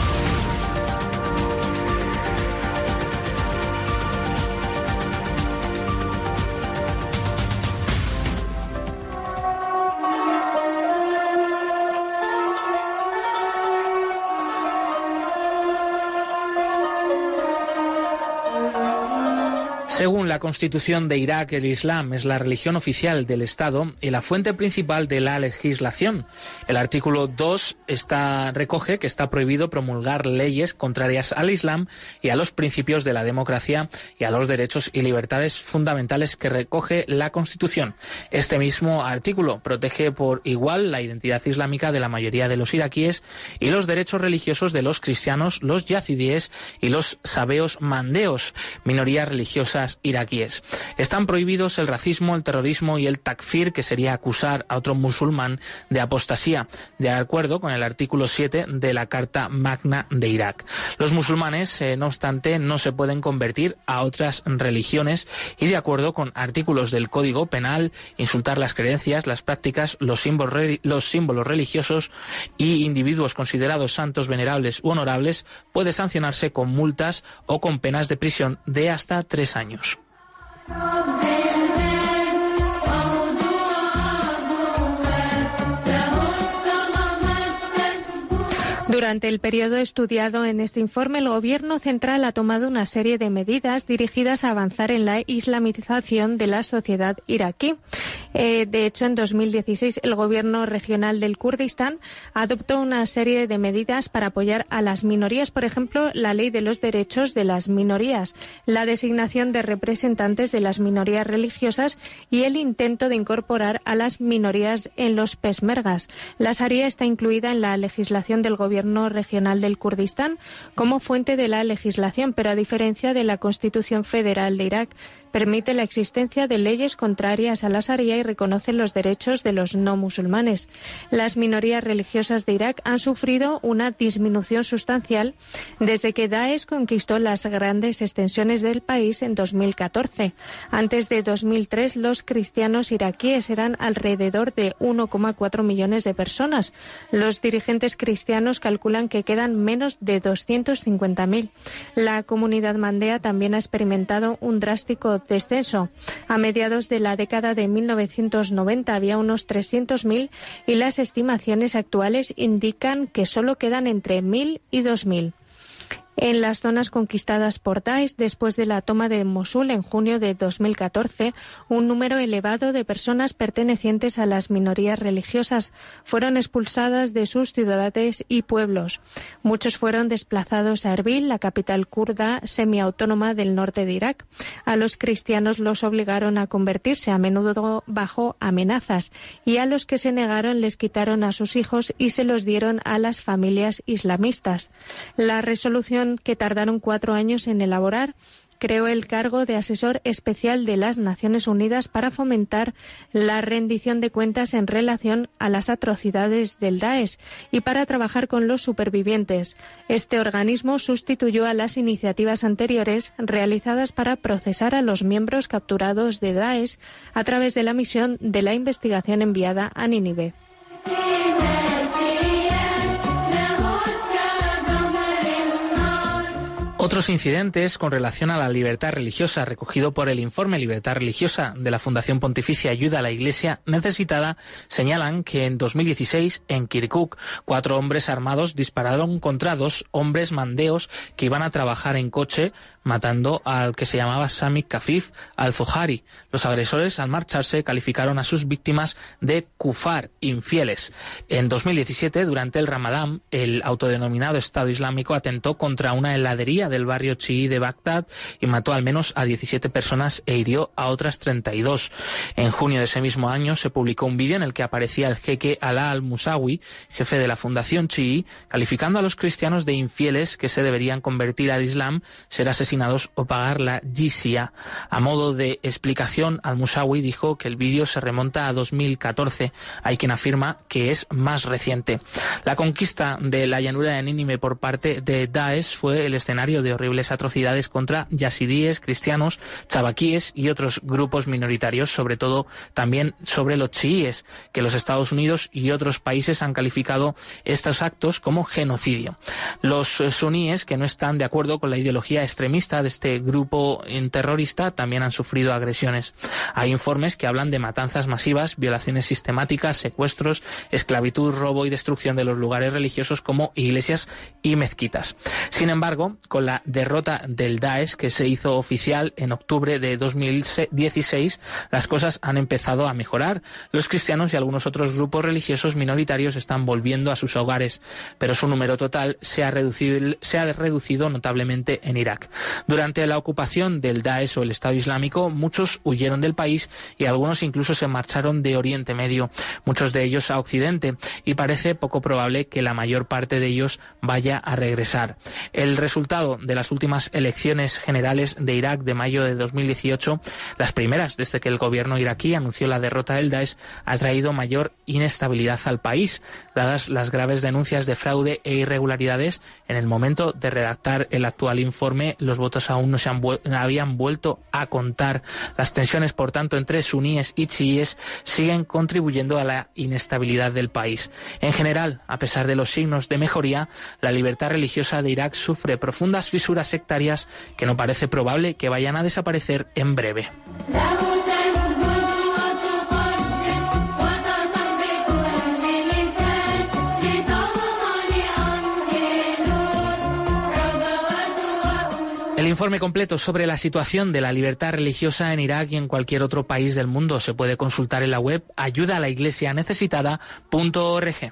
Según la constitución de Irak, el Islam es la religión oficial del Estado y la fuente principal de la legislación. El artículo 2 está, recoge que está prohibido promulgar leyes contrarias al Islam y a los principios de la democracia y a los derechos y libertades fundamentales que recoge la constitución. Este mismo artículo protege por igual la identidad islámica de la mayoría de los iraquíes y los derechos religiosos de los cristianos, los yazidíes y los sabeos mandeos, minorías religiosas iraquíes. Están prohibidos el racismo, el terrorismo y el takfir, que sería acusar a otro musulmán de apostasía, de acuerdo con el artículo 7 de la Carta Magna de Irak. Los musulmanes, eh, no obstante, no se pueden convertir a otras religiones y, de acuerdo con artículos del Código Penal, insultar las creencias, las prácticas, los símbolos, los símbolos religiosos y individuos considerados santos, venerables u honorables puede sancionarse con multas o con penas de prisión de hasta tres años. Durante el periodo estudiado en este informe, el Gobierno central ha tomado una serie de medidas dirigidas a avanzar en la islamización de la sociedad iraquí. Eh, de hecho, en 2016, el Gobierno regional del Kurdistán adoptó una serie de medidas para apoyar a las minorías, por ejemplo, la ley de los derechos de las minorías, la designación de representantes de las minorías religiosas y el intento de incorporar a las minorías en los pesmergas. La Sharia está incluida en la legislación del Gobierno regional del Kurdistán como fuente de la legislación, pero a diferencia de la Constitución Federal de Irak, permite la existencia de leyes contrarias a la Sharia y reconoce los derechos de los no musulmanes. Las minorías religiosas de Irak han sufrido una disminución sustancial desde que Daesh conquistó las grandes extensiones del país en 2014. Antes de 2003, los cristianos iraquíes eran alrededor de 1,4 millones de personas. Los dirigentes cristianos calculan que quedan menos de 250.000. La comunidad mandea también ha experimentado un drástico descenso. A mediados de la década de 1990 había unos 300.000 y las estimaciones actuales indican que solo quedan entre 1.000 y 2.000 en las zonas conquistadas por Daesh después de la toma de Mosul en junio de 2014, un número elevado de personas pertenecientes a las minorías religiosas fueron expulsadas de sus ciudades y pueblos. Muchos fueron desplazados a Erbil, la capital kurda semiautónoma del norte de Irak. A los cristianos los obligaron a convertirse a menudo bajo amenazas y a los que se negaron les quitaron a sus hijos y se los dieron a las familias islamistas. La resolución que tardaron cuatro años en elaborar creó el cargo de asesor especial de las Naciones Unidas para fomentar la rendición de cuentas en relación a las atrocidades del Daesh y para trabajar con los supervivientes. Este organismo sustituyó a las iniciativas anteriores realizadas para procesar a los miembros capturados de Daesh a través de la misión de la investigación enviada a Nínive. Otros incidentes con relación a la libertad religiosa recogido por el informe Libertad Religiosa de la Fundación Pontificia Ayuda a la Iglesia Necesitada señalan que en 2016 en Kirkuk cuatro hombres armados dispararon contra dos hombres mandeos que iban a trabajar en coche matando al que se llamaba Sami Kafif al-Zuhari. Los agresores al marcharse calificaron a sus víctimas de kufar, infieles. En 2017, durante el Ramadán, el autodenominado Estado Islámico atentó contra una heladería del barrio chií de Bagdad y mató al menos a 17 personas e hirió a otras 32. En junio de ese mismo año se publicó un vídeo en el que aparecía el jeque Alaa al-Musawi, jefe de la fundación chií, calificando a los cristianos de infieles que se deberían convertir al Islam, ser asesinados o pagar la jizya. A modo de explicación, al-Musawi dijo que el vídeo se remonta a 2014. Hay quien afirma que es más reciente. La conquista de la llanura de Nínive por parte de Daesh fue el escenario de horribles atrocidades contra yazidíes, cristianos, chabaquíes y otros grupos minoritarios, sobre todo también sobre los chiíes, que los Estados Unidos y otros países han calificado estos actos como genocidio. Los eh, suníes, que no están de acuerdo con la ideología extremista de este grupo terrorista, también han sufrido agresiones. Hay informes que hablan de matanzas masivas, violaciones sistemáticas, secuestros, esclavitud, robo y destrucción de los lugares religiosos como iglesias y mezquitas. Sin embargo, con la derrota del Daesh, que se hizo oficial en octubre de 2016, las cosas han empezado a mejorar. Los cristianos y algunos otros grupos religiosos minoritarios están volviendo a sus hogares, pero su número total se ha reducido, se ha reducido notablemente en Irak. Durante la ocupación del Daesh o el Estado Islámico, muchos huyeron del país y algunos incluso se marcharon de Oriente Medio, muchos de ellos a Occidente, y parece poco probable que la mayor parte de ellos vaya a regresar. El resultado de las últimas elecciones generales de Irak de mayo de 2018, las primeras desde que el gobierno iraquí anunció la derrota del Daesh, ha traído mayor inestabilidad al país, dadas las graves denuncias de fraude e irregularidades. En el momento de redactar el actual informe, los votos aún no se habían vuelto a contar. Las tensiones, por tanto, entre suníes y chiíes siguen contribuyendo a la inestabilidad del país. En general, a pesar de los signos de mejoría, la libertad religiosa de Irak sufre profundas fisuras sectarias que no parece probable que vayan a desaparecer en breve. El informe completo sobre la situación de la libertad religiosa en Irak y en cualquier otro país del mundo se puede consultar en la web ayuda a la iglesia necesitada.org.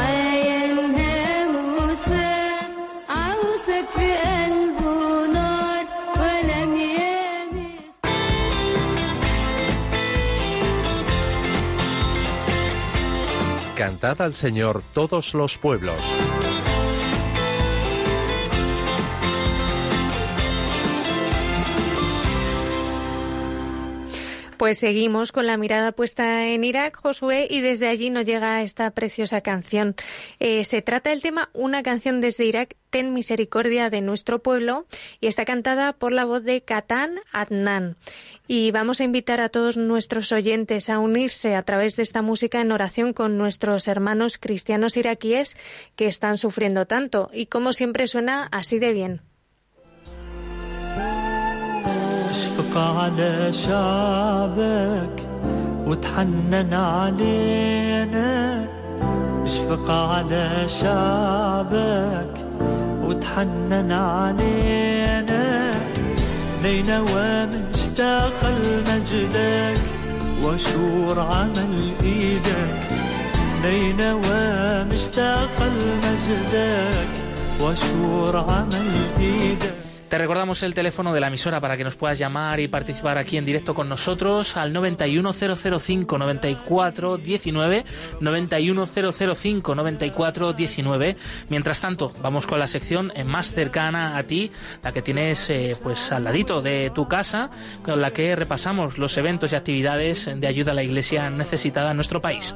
Cantad al Señor todos los pueblos. Pues seguimos con la mirada puesta en Irak, Josué, y desde allí nos llega esta preciosa canción. Eh, se trata del tema Una canción desde Irak, Ten misericordia de nuestro pueblo, y está cantada por la voz de Katan Adnan. Y vamos a invitar a todos nuestros oyentes a unirse a través de esta música en oración con nuestros hermanos cristianos iraquíes que están sufriendo tanto. Y como siempre suena así de bien. أشفق على شعبك وتحنن علينا. أشفق على شعبك وتحنن علينا. نينوى مشتاق لمجدك وشور عمل إيدك. نينوى مشتاق لمجدك وشور عمل إيدك. Te recordamos el teléfono de la emisora para que nos puedas llamar y participar aquí en directo con nosotros al 91005 94 19 91005 94 19. Mientras tanto, vamos con la sección más cercana a ti, la que tienes eh, pues al ladito de tu casa, con la que repasamos los eventos y actividades de ayuda a la iglesia necesitada en nuestro país.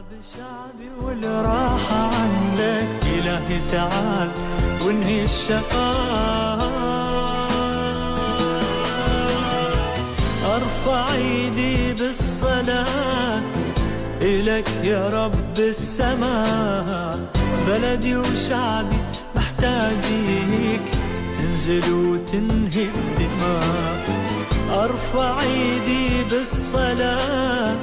ارفع إلك يا رب السماء بلدي وشعبي محتاجيك تنزل وتنهي الدماء. أرفع إيدي بالصلاة.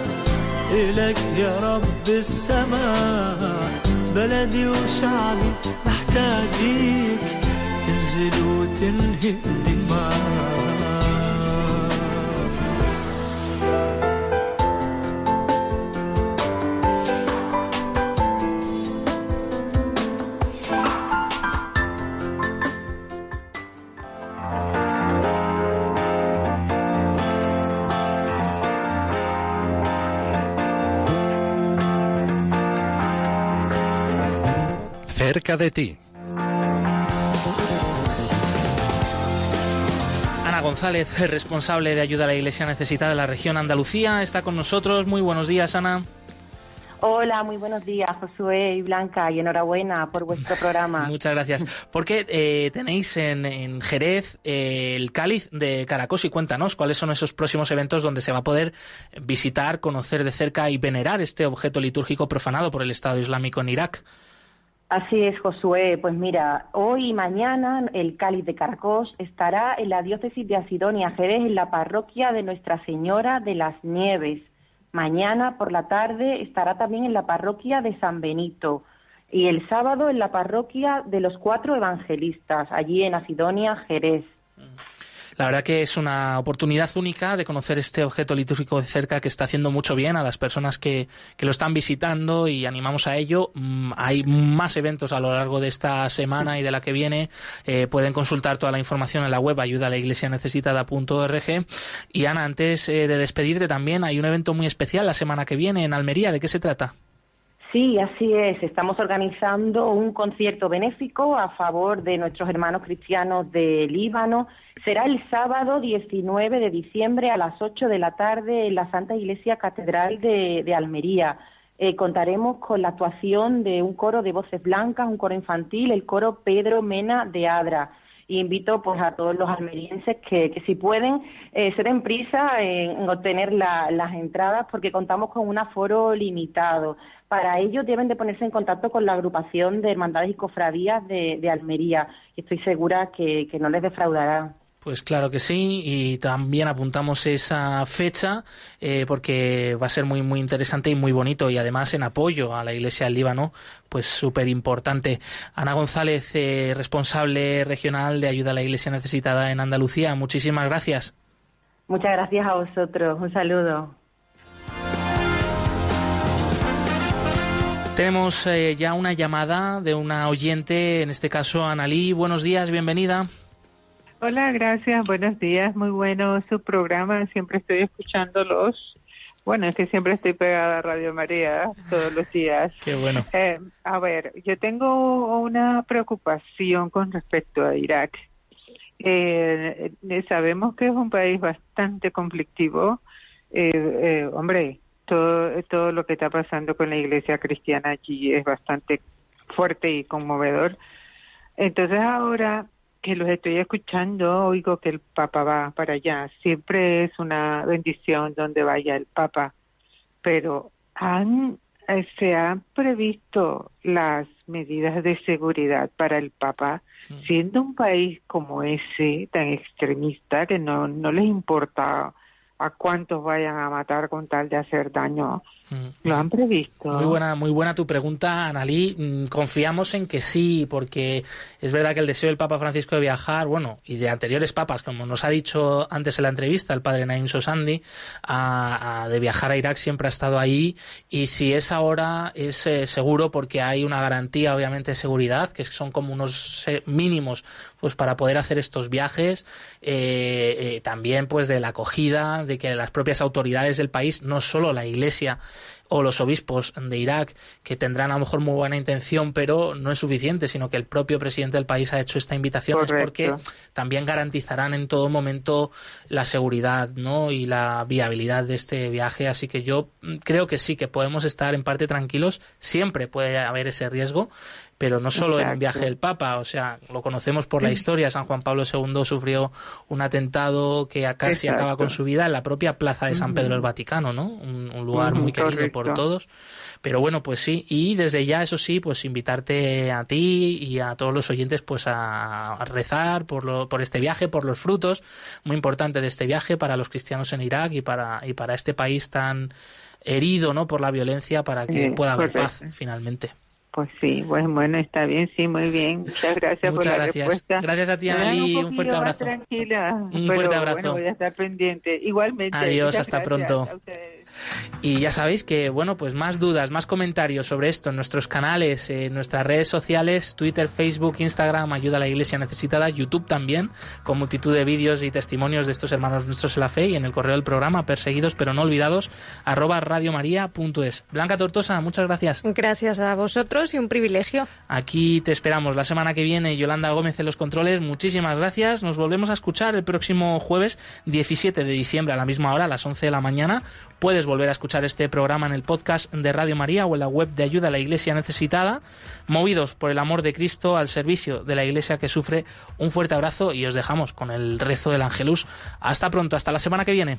إلك يا رب رب السماء بلدي وشعبي محتاجيك تنزل وتنهي الدماء. Cerca de ti. Ana González, responsable de ayuda a la Iglesia necesitada de la región Andalucía, está con nosotros. Muy buenos días, Ana. Hola, muy buenos días, Josué y Blanca, y enhorabuena por vuestro programa. Muchas gracias. Porque eh, tenéis en, Jerez eh, el cáliz de Caracos y cuéntanos cuáles son esos próximos eventos donde se va a poder visitar, conocer de cerca y venerar este objeto litúrgico profanado por el Estado Islámico en Irak. Así es, Josué. Pues mira, hoy y mañana el cáliz de Carcós estará en la diócesis de Asidonia Jerez, en la parroquia de Nuestra Señora de las Nieves. Mañana por la tarde estará también en la parroquia de San Benito y el sábado en la parroquia de los Cuatro Evangelistas, allí en Asidonia, Jerez. La verdad que es una oportunidad única de conocer este objeto litúrgico de cerca que está haciendo mucho bien a las personas que, lo están visitando y animamos a ello. Mm, hay más eventos a lo largo de esta semana y de la que viene. Eh, pueden consultar toda la información en la web ayuda a la iglesia necesitada.org. Y Ana, antes eh, de despedirte también, hay un evento muy especial la semana que viene en Almería. ¿De qué se trata? Sí, así es. Estamos organizando un concierto benéfico a favor de nuestros hermanos cristianos de Líbano. Será el sábado 19 de diciembre a las 8 de la tarde en la Santa Iglesia Catedral de, Almería. Eh, contaremos con la actuación de un coro de voces blancas, un coro infantil, el coro Pedro Mena de Adra. Y invito pues a todos los almerienses que, si pueden eh, se den prisa en, obtener las entradas porque contamos con un aforo limitado. Para ello deben de ponerse en contacto con la agrupación de hermandades y cofradías de, Almería. Y estoy segura que, no les defraudará. Pues claro que sí, y también apuntamos esa fecha eh, porque va a ser muy muy interesante y muy bonito y además en apoyo a la Iglesia del Líbano, pues súper importante. Ana González, eh, responsable regional de ayuda a la Iglesia necesitada en Andalucía, muchísimas gracias. Muchas gracias a vosotros, un saludo. Tenemos eh, ya una llamada de una oyente, en este caso Analí. Buenos días, bienvenida. Hola, gracias, buenos días, muy bueno su programa, siempre estoy escuchándolos. Bueno, es que siempre estoy pegada a Radio María todos los días. Qué bueno. Eh, a ver, yo tengo una preocupación con respecto a Irak. Eh, sabemos que es un país bastante conflictivo. hombre, todo, todo lo que está pasando con la iglesia cristiana allí es bastante fuerte y conmovedor. Entonces ahora que los estoy escuchando, oigo que el Papa va para allá. Siempre es una bendición donde vaya el Papa, pero han, eh, se han previsto las medidas de seguridad para el Papa, mm. siendo un país como ese, tan extremista, que no, no les importa a cuántos vayan a matar con tal de hacer daño lo han previsto. Muy buena, muy buena tu pregunta, Analí. Mm, confiamos en que sí, porque es verdad que el deseo del Papa Francisco de viajar, bueno, y de anteriores papas, como nos ha dicho antes en la entrevista el padre Naim Sosandi, a, de viajar a Irak siempre ha estado ahí. Y si es ahora, es eh, seguro porque hay una garantía, obviamente, de seguridad, que son como unos eh, mínimos pues para poder hacer estos viajes. Eh, también, pues, de la acogida, de que las propias autoridades del país, no solo la Iglesia, o los obispos de Irak, que tendrán a lo mejor muy buena intención, pero no es suficiente, sino que el propio presidente del país ha hecho esta invitación, es porque también garantizarán en todo momento la seguridad ¿no? y la viabilidad de este viaje. Así que yo creo que sí, que podemos estar en parte tranquilos, siempre puede haber ese riesgo, pero no solo en un viaje del Papa, o sea, lo conocemos por la historia. San Juan Pablo II sufrió un atentado que casi acaba con su vida en la propia plaza de San Pedro del Vaticano, ¿no? Un, lugar muy querido por todos. Pero bueno, pues sí, y desde ya, eso sí, pues invitarte a ti y a todos los oyentes pues a, rezar por, lo, por este viaje, por los frutos, muy importante de este viaje para los cristianos en Irak y para, y para este país tan herido ¿no? por la violencia para que pueda haber paz finalmente. Pues sí, pues bueno, está bien, sí, muy bien. Muchas gracias por la gracias. respuesta. Gracias a ti, Ali. Un, fuerte abrazo. Tranquila. Un fuerte abrazo. Bueno, voy a estar pendiente. Igualmente. Adiós, hasta pronto. Y ya sabéis que, bueno, pues más dudas, más comentarios sobre esto en nuestros canales, en nuestras redes sociales, Twitter, Facebook, Instagram, Ayuda a la Iglesia Necesitada, YouTube también, con multitud de vídeos y testimonios de estos hermanos nuestros en la fe y en el correo del programa, perseguidos pero no olvidados, arroba radiomaria.es. Blanca Tortosa, muchas gracias. Gracias a vosotros y un privilegio. Aquí te esperamos la semana que viene, Yolanda Gómez en los controles, muchísimas gracias. Nos volvemos a escuchar el próximo jueves 17 de diciembre a la misma hora, a las 11 de la mañana. Puedes volver a escuchar este programa en el podcast de Radio María o en la web de Ayuda a la Iglesia Necesitada, movidos por el amor de Cristo al servicio de la Iglesia que sufre. Un fuerte abrazo y os dejamos con el rezo del Angelus. Hasta pronto, hasta la semana que viene.